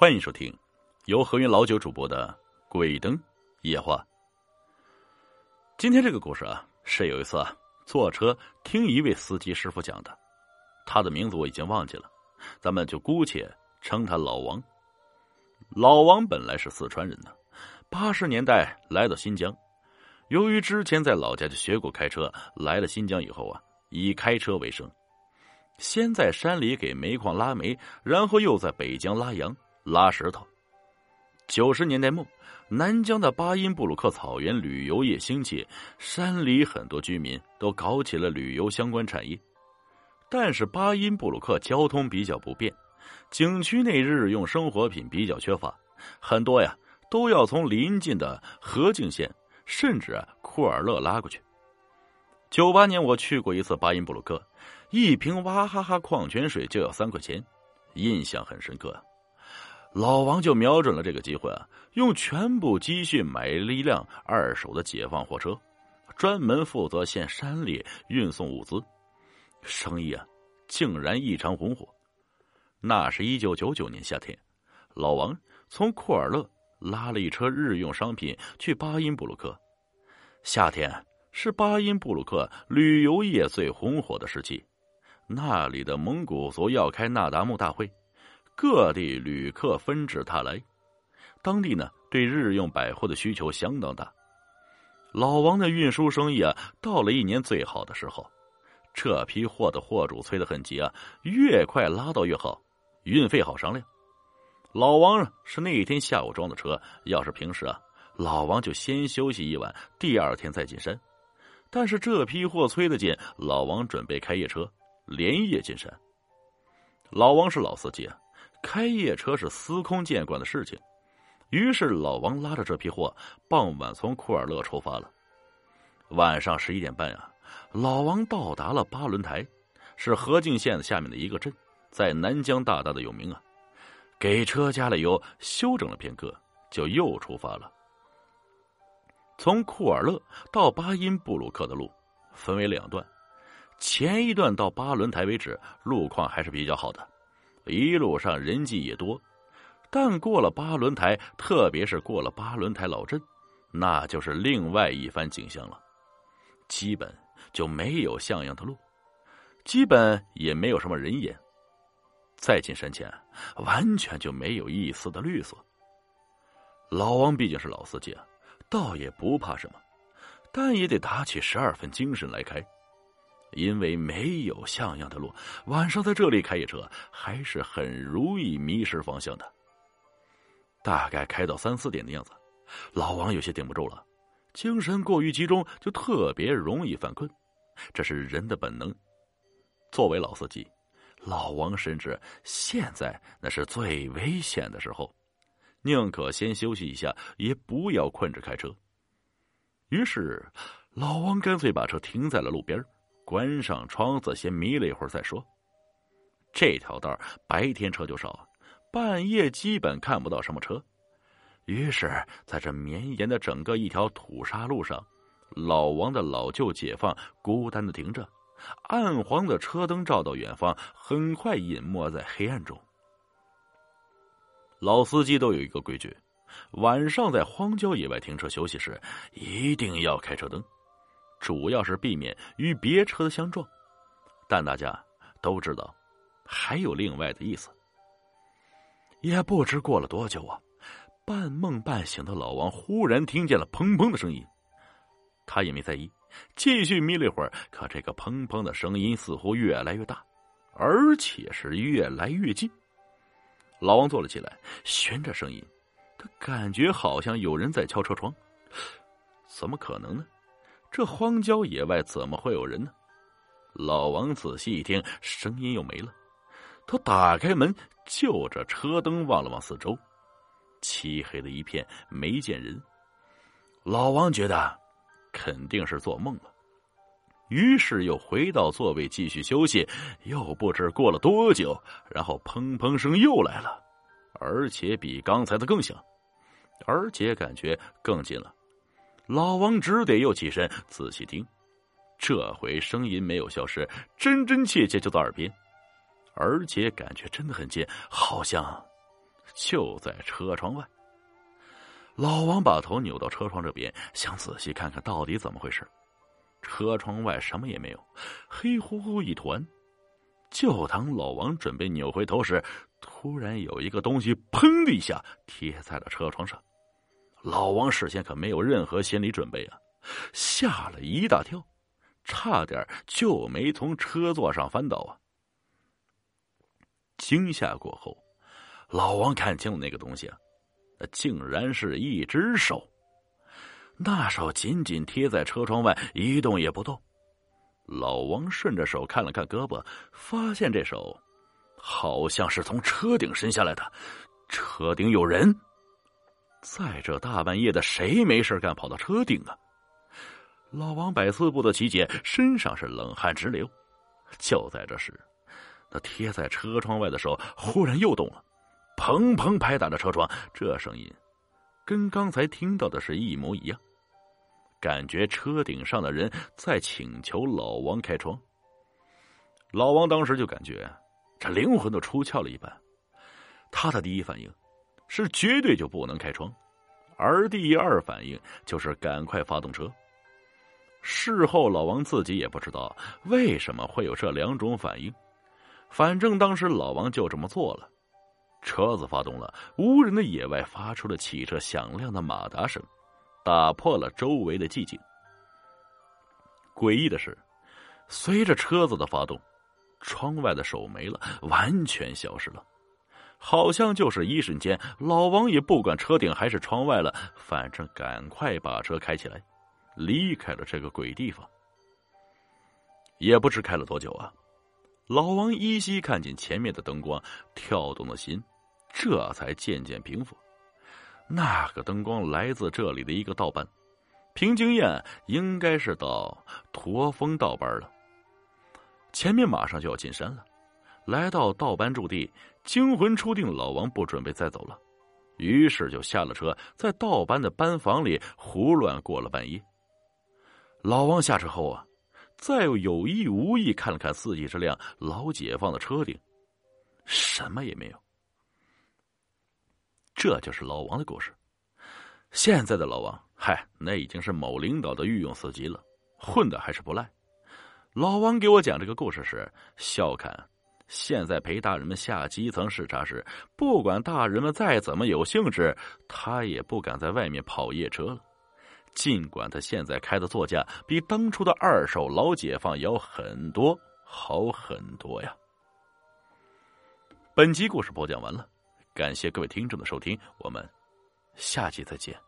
欢迎收听由何云老九主播的《鬼灯夜话》。今天这个故事啊，是有一次啊，坐车听一位司机师傅讲的，他的名字我已经忘记了，咱们就姑且称他老王。老王本来是四川人呢，八十年代来到新疆，由于之前在老家就学过开车，来了新疆以后啊，以开车为生，先在山里给煤矿拉煤，然后又在北疆拉羊。拉石头。九十年代末，南疆的巴音布鲁克草原旅游业兴起，山里很多居民都搞起了旅游相关产业。但是巴音布鲁克交通比较不便，景区内日用生活品比较缺乏，很多呀都要从邻近的河静县甚至库尔勒拉过去。九八年我去过一次巴音布鲁克，一瓶娃哈哈矿泉水就要三块钱，印象很深刻。老王就瞄准了这个机会啊，用全部积蓄买了一辆二手的解放货车，专门负责县山里运送物资，生意啊竟然异常红火。那是一九九九年夏天，老王从库尔勒拉了一车日用商品去巴音布鲁克。夏天是巴音布鲁克旅游业最红火的时期，那里的蒙古族要开那达慕大会。各地旅客纷至沓来，当地呢对日用百货的需求相当大。老王的运输生意啊，到了一年最好的时候，这批货的货主催得很急啊，越快拉到越好，运费好商量。老王是那一天下午装的车，要是平时啊，老王就先休息一晚，第二天再进山。但是这批货催得紧，老王准备开夜车，连夜进山。老王是老司机啊。开夜车是司空见惯的事情，于是老王拉着这批货，傍晚从库尔勒出发了。晚上十一点半啊，老王到达了巴伦台，是河静县下面的一个镇，在南疆大大的有名啊。给车加了油，休整了片刻，就又出发了。从库尔勒到巴音布鲁克的路分为两段，前一段到巴伦台为止，路况还是比较好的。一路上人迹也多，但过了巴伦台，特别是过了巴伦台老镇，那就是另外一番景象了。基本就没有像样的路，基本也没有什么人烟。再进山前，完全就没有一丝的绿色。老王毕竟是老司机啊，倒也不怕什么，但也得打起十二分精神来开。因为没有像样的路，晚上在这里开夜车还是很容易迷失方向的。大概开到三四点的样子，老王有些顶不住了，精神过于集中，就特别容易犯困，这是人的本能。作为老司机，老王深知现在那是最危险的时候，宁可先休息一下，也不要困着开车。于是，老王干脆把车停在了路边关上窗子，先眯了一会儿再说。这条道白天车就少，半夜基本看不到什么车。于是，在这绵延的整个一条土沙路上，老王的老旧解放孤单的停着，暗黄的车灯照到远方，很快隐没在黑暗中。老司机都有一个规矩：晚上在荒郊野外停车休息时，一定要开车灯。主要是避免与别车相撞，但大家都知道，还有另外的意思。也不知过了多久啊，半梦半醒的老王忽然听见了砰砰的声音，他也没在意，继续眯了一会儿。可这个砰砰的声音似乎越来越大，而且是越来越近。老王坐了起来，循着声音，他感觉好像有人在敲车窗，怎么可能呢？这荒郊野外怎么会有人呢？老王仔细一听，声音又没了。他打开门，就着车灯望了望四周，漆黑的一片，没见人。老王觉得肯定是做梦了，于是又回到座位继续休息。又不知过了多久，然后砰砰声又来了，而且比刚才的更响，而且感觉更近了。老王只得又起身仔细听，这回声音没有消失，真真切切就在耳边，而且感觉真的很近，好像就在车窗外。老王把头扭到车窗这边，想仔细看看到底怎么回事。车窗外什么也没有，黑乎乎一团。就当老王准备扭回头时，突然有一个东西“砰”的一下贴在了车窗上。老王事先可没有任何心理准备啊，吓了一大跳，差点就没从车座上翻倒啊！惊吓过后，老王看清了那个东西啊，那竟然是一只手，那手紧紧贴在车窗外，一动也不动。老王顺着手看了看胳膊，发现这手好像是从车顶伸下来的，车顶有人。在这大半夜的，谁没事干跑到车顶啊？老王百思不得其解，身上是冷汗直流。就在这时，那贴在车窗外的手忽然又动了，砰砰拍打着车窗，这声音跟刚才听到的是一模一样。感觉车顶上的人在请求老王开窗。老王当时就感觉这灵魂都出窍了一般，他的第一反应是绝对就不能开窗，而第二反应就是赶快发动车。事后老王自己也不知道为什么会有这两种反应，反正当时老王就这么做了。车子发动了，无人的野外发出了汽车响亮的马达声。打破了周围的寂静。诡异的是，随着车子的发动，窗外的手没了，完全消失了，好像就是一瞬间。老王也不管车顶还是窗外了，反正赶快把车开起来，离开了这个鬼地方。也不知开了多久啊，老王依稀看见前面的灯光，跳动的心这才渐渐平复。那个灯光来自这里的一个道班，凭经验应该是到驼峰道班了。前面马上就要进山了，来到道班驻地，惊魂初定，老王不准备再走了，于是就下了车，在道班的班房里胡乱过了半夜。老王下车后啊，再有意无意看了看自己这辆老解放的车顶，什么也没有。这就是老王的故事。现在的老王，嗨，那已经是某领导的御用司机了，混的还是不赖。老王给我讲这个故事时，笑侃：现在陪大人们下基层视察时，不管大人们再怎么有兴致，他也不敢在外面跑夜车了。尽管他现在开的座驾比当初的二手老解放要很多，好很多呀。本集故事播讲完了。感谢各位听众的收听，我们下集再见。